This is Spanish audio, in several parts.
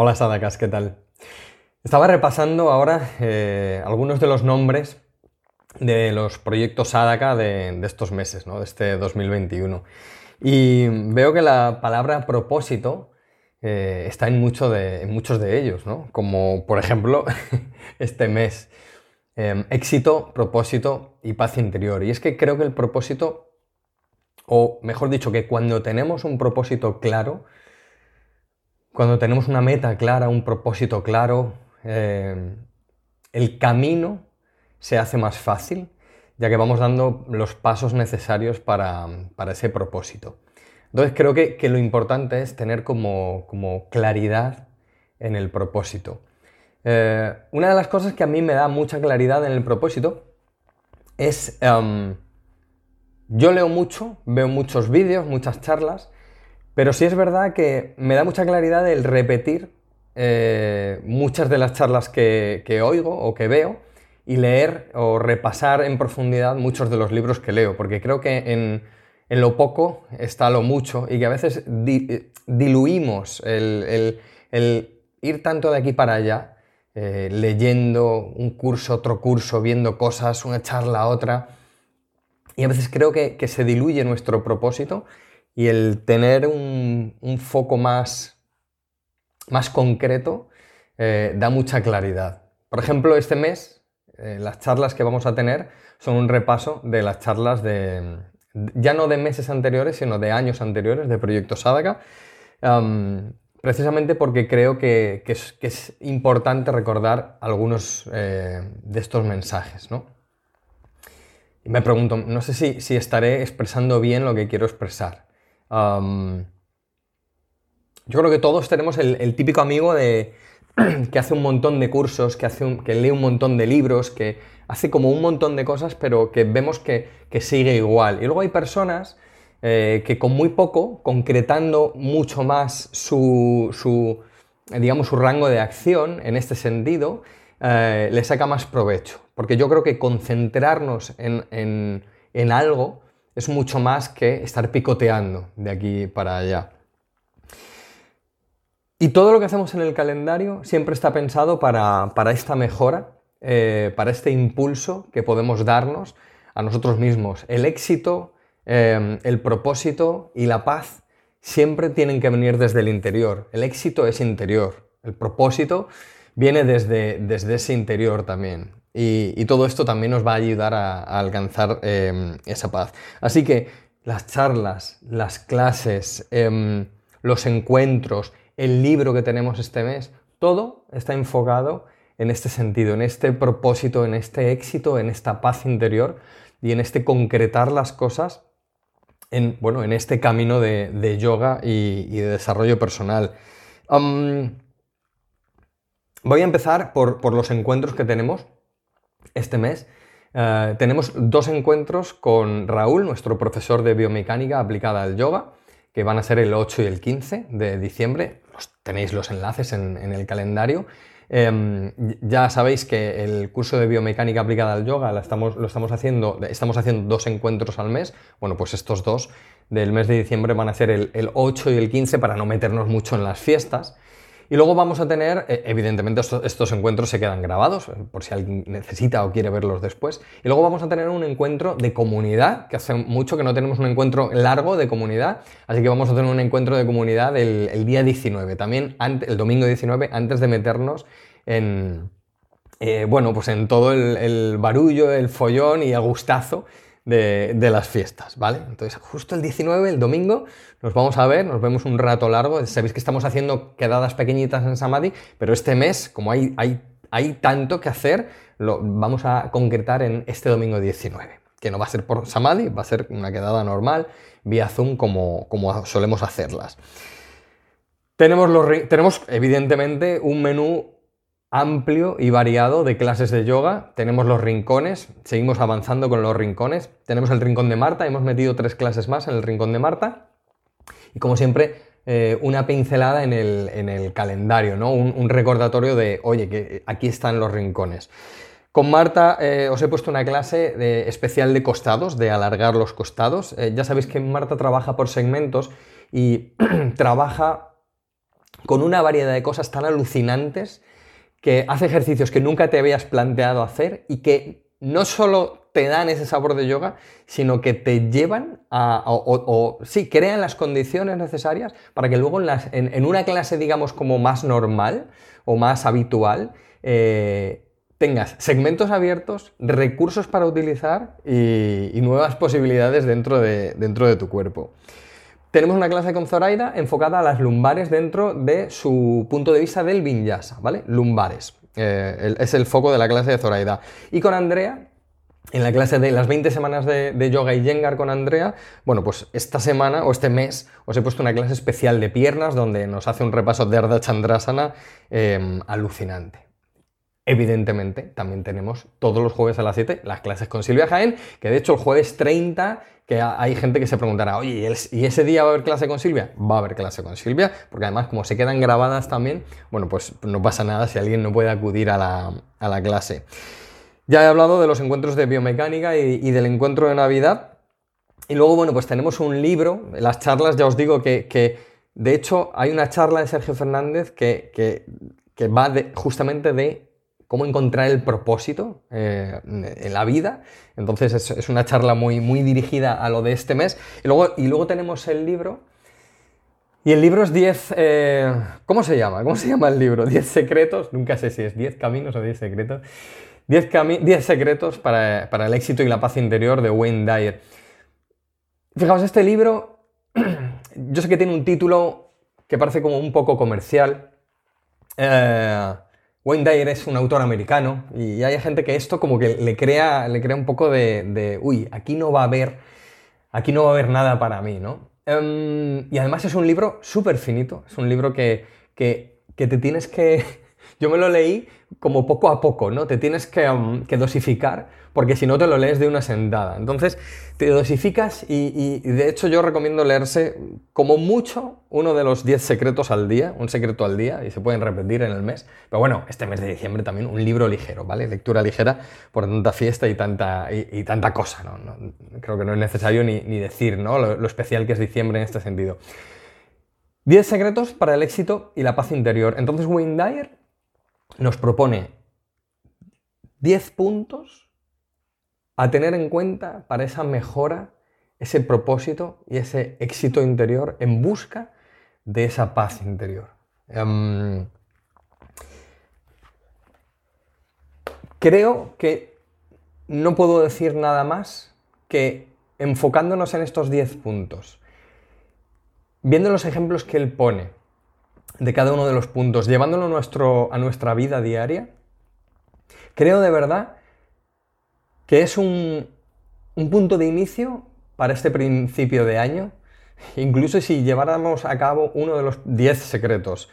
Hola Sadakas, ¿qué tal? Estaba repasando ahora eh, algunos de los nombres de los proyectos Sadaka de, estos meses, ¿no? de este 2021. Y veo que la palabra propósito eh, está en, muchos de ellos, ¿no? como por ejemplo este mes. Em, éxito, propósito y paz interior. Y es que creo que el propósito, o mejor dicho, que cuando tenemos un propósito claro, cuando tenemos una meta clara, un propósito claro, em, el camino se hace más fácil, ya que vamos dando los pasos necesarios para, ese propósito. Entonces creo que, lo importante es tener como, claridad en el propósito. Eh, una de las cosas que a mí me da mucha claridad en el propósito es, em, yo leo mucho, veo muchos vídeos, muchas charlas, pero sí es verdad que me da mucha claridad el repetir eh, muchas de las charlas que, oigo o que veo y leer o repasar en profundidad muchos de los libros que leo, porque creo que en, lo poco está lo mucho y que a veces diluimos el, ir tanto de aquí para allá, eh, leyendo un curso, otro curso, viendo cosas, una charla, otra, y a veces creo que se diluye nuestro propósito y el tener un, foco más, más concreto eh, da mucha claridad. Por ejemplo, este mes eh, las charlas que vamos a tener son un repaso de las charlas de, ya no de meses anteriores, sino de años anteriores de Proyecto Sadaka, precisamente porque creo que, es, importante recordar algunos eh, de estos mensajes. Y me pregunto, no sé si estaré expresando bien lo que quiero expresar yo creo que todos tenemos el, típico amigo de, que hace un montón de cursos, que, hace que lee un montón de libros, que hace como un montón de cosas, pero que vemos que, sigue igual. Y luego hay personas eh, que con muy poco, concretando mucho más su, digamos, su rango de acción en este sentido, eh, le saca más provecho. Porque yo creo que concentrarnos en, en algo es mucho más que estar picoteando de aquí para allá. Y todo lo que hacemos en el calendario siempre está pensado para, esta mejora, eh, para este impulso que podemos darnos a nosotros mismos. El éxito, eh, el propósito y la paz siempre tienen que venir desde el interior. El éxito es interior. El propósito viene desde, desde ese interior también. Y, todo esto también nos va a ayudar a, alcanzar em, esa paz. Así que las charlas, las clases, em, los encuentros, el libro que tenemos este mes, todo está enfocado en este sentido, en este propósito, en este éxito, en esta paz interior y en este concretar las cosas en, bueno, en este camino de, yoga y, de desarrollo personal. Voy a empezar por los encuentros que tenemos este mes eh, tenemos dos encuentros con Raúl, nuestro profesor de biomecánica aplicada al yoga, que van a ser el 8 y el 15 de diciembre. tenéis los enlaces en, el calendario. Em, ya sabéis que el curso de biomecánica aplicada al yoga lo estamos, lo estamos, haciendo, estamos haciendo dos encuentros al mes. Bueno, pues estos dos del mes de diciembre van a ser el, el 8 y el 15 para no meternos mucho en las fiestas. Y luego vamos a tener, eh, evidentemente estos, encuentros se quedan grabados, eh, por si alguien necesita o quiere verlos después. Y luego vamos a tener un encuentro de comunidad, que hace mucho que no tenemos un encuentro largo de comunidad, así que vamos a tener un encuentro de comunidad el, día 19, también el domingo 19, antes de meternos en, eh, bueno, pues en todo el, el barullo, el follón y el gustazo de, las fiestas, ¿vale? Entonces, justo el 19, el domingo, nos vamos a ver, nos vemos un rato largo. Sabéis que estamos haciendo quedadas pequeñitas en Samadhi, pero este mes, como hay, hay, hay tanto que hacer, lo vamos a concretar en este domingo 19, que no va a ser por Samadhi, va a ser una quedada normal, vía Zoom, como, como solemos hacerlas. Tenemos, los, tenemos, evidentemente, un menú amplio y variado de clases de yoga. Tenemos los rincones, seguimos avanzando con los rincones. Tenemos el rincón de Marta, hemos metido tres clases más en el rincón de Marta. Y como siempre, eh, una pincelada en el, calendario, ¿no? Un, recordatorio de, oye, que aquí están los rincones. Con Marta eh, os he puesto una clase de, especial de costados, de alargar los costados. Eh, ya sabéis que Marta trabaja por segmentos y trabaja con una variedad de cosas tan alucinantes que hace ejercicios que nunca te habías planteado hacer y que no solo te dan ese sabor de yoga, sino que te llevan a, o, sí, crean las condiciones necesarias para que luego en, una clase, digamos, como más normal o más habitual, eh, tengas segmentos abiertos, recursos para utilizar y, nuevas posibilidades dentro de, dentro de tu cuerpo. Tenemos una clase con Zoraida enfocada a las lumbares dentro de su punto de vista del vinyasa, ¿vale? Lumbares. Eh, es el foco de la clase de Zoraida. Y con Andrea, en la clase de las 20 semanas de, yoga y Yengar con Andrea, bueno, pues esta semana o este mes os he puesto una clase especial de piernas donde nos hace un repaso de Ardha Chandrasana em, alucinante. Evidentemente, también tenemos todos los jueves a las 7 las clases con Silvia Jaén, que de hecho el jueves 30, que hay gente que se preguntará, oye, ¿y ese día va a haber clase con Silvia? Va a haber clase con Silvia, porque además como se quedan grabadas también, bueno, pues no pasa nada si alguien no puede acudir a la, clase. Ya he hablado de los encuentros de biomecánica y, del encuentro de Navidad. Y luego, bueno, pues tenemos un libro, las charlas, ya os digo que, de hecho hay una charla de Sergio Fernández que, va justamente de cómo encontrar el propósito eh, en la vida. Entonces es, una charla muy, muy dirigida a lo de este mes. Y luego, y luego tenemos el libro. Y el libro es 10... Eh, ¿Cómo se llama? ¿Cómo se llama el libro? 10 secretos. Nunca sé si es 10 caminos o 10 secretos. 10, secretos para, para, el éxito y la paz interior de Wayne Dyer. Fijaos, este libro, yo sé que tiene un título que parece como un poco comercial. Eh, Wayne Dyer es un autor americano y hay gente que esto como que le crea, le crea un poco de, uy, aquí no va a haber, aquí no va a haber nada para mí, ¿no? Em, y además es un libro súper finito, es un libro que, que, que te tienes que, yo me lo leí como poco a poco, ¿no? Te tienes um, que, dosificar porque si no te lo lees de una sentada. Entonces te dosificas y, de hecho yo recomiendo leerse como mucho uno de los 10 secretos al día, un secreto al día y se pueden repetir en el mes. Pero bueno, este mes de diciembre también un libro ligero, ¿vale? Lectura ligera por tanta fiesta y tanta, y, tanta cosa, ¿no? Creo que no es necesario ni, decir, ¿no? Lo, especial que es diciembre en este sentido. 10 secretos para el éxito y la paz interior. Entonces Wayne Dyer nos propone 10 puntos a tener en cuenta para esa mejora, ese propósito y ese éxito interior en busca de esa paz interior. Em, creo que no puedo decir nada más que enfocándonos en estos 10 puntos, viendo los ejemplos que él pone, de cada uno de los puntos, llevándolo a, nuestro, a nuestra vida diaria, creo de verdad que es un, punto de inicio para este principio de año, incluso si lleváramos a cabo uno de los 10 secretos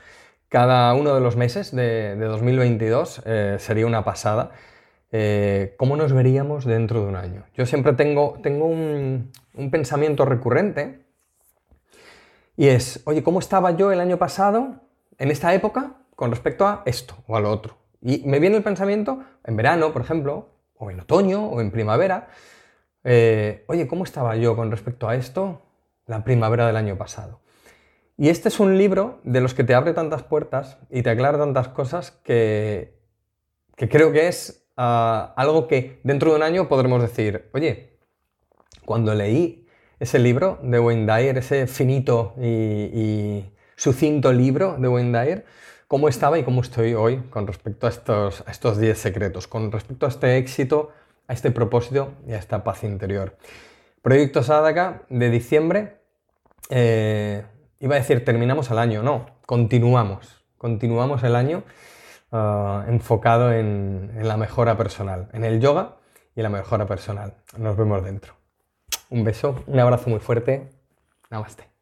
cada uno de los meses de, 2022, eh, sería una pasada. Eh, ¿Cómo nos veríamos dentro de un año? Yo siempre tengo, tengo un, un pensamiento recurrente y es, oye, ¿cómo estaba yo el año pasado, en esta época, con respecto a esto o a lo otro? Y me viene el pensamiento, en verano, por ejemplo, o en otoño, o en primavera, eh, oye, ¿cómo estaba yo con respecto a esto la primavera del año pasado? Y este es un libro de los que te abre tantas puertas y te aclara tantas cosas que, que creo que es ah, algo que dentro de un año podremos decir, oye, cuando leí ese libro de Wayne Dyer, ese finito y, sucinto libro de Wayne Dyer, cómo estaba y cómo estoy hoy con respecto a estos, estos 10 secretos, con respecto a este éxito, a este propósito y a esta paz interior. Proyecto Sadaka de diciembre, eh, iba a decir terminamos el año, no, continuamos, continuamos el año ah, enfocado en la mejora personal, en el yoga y en la mejora personal. Nos vemos dentro. Un beso, un abrazo muy fuerte. Namaste.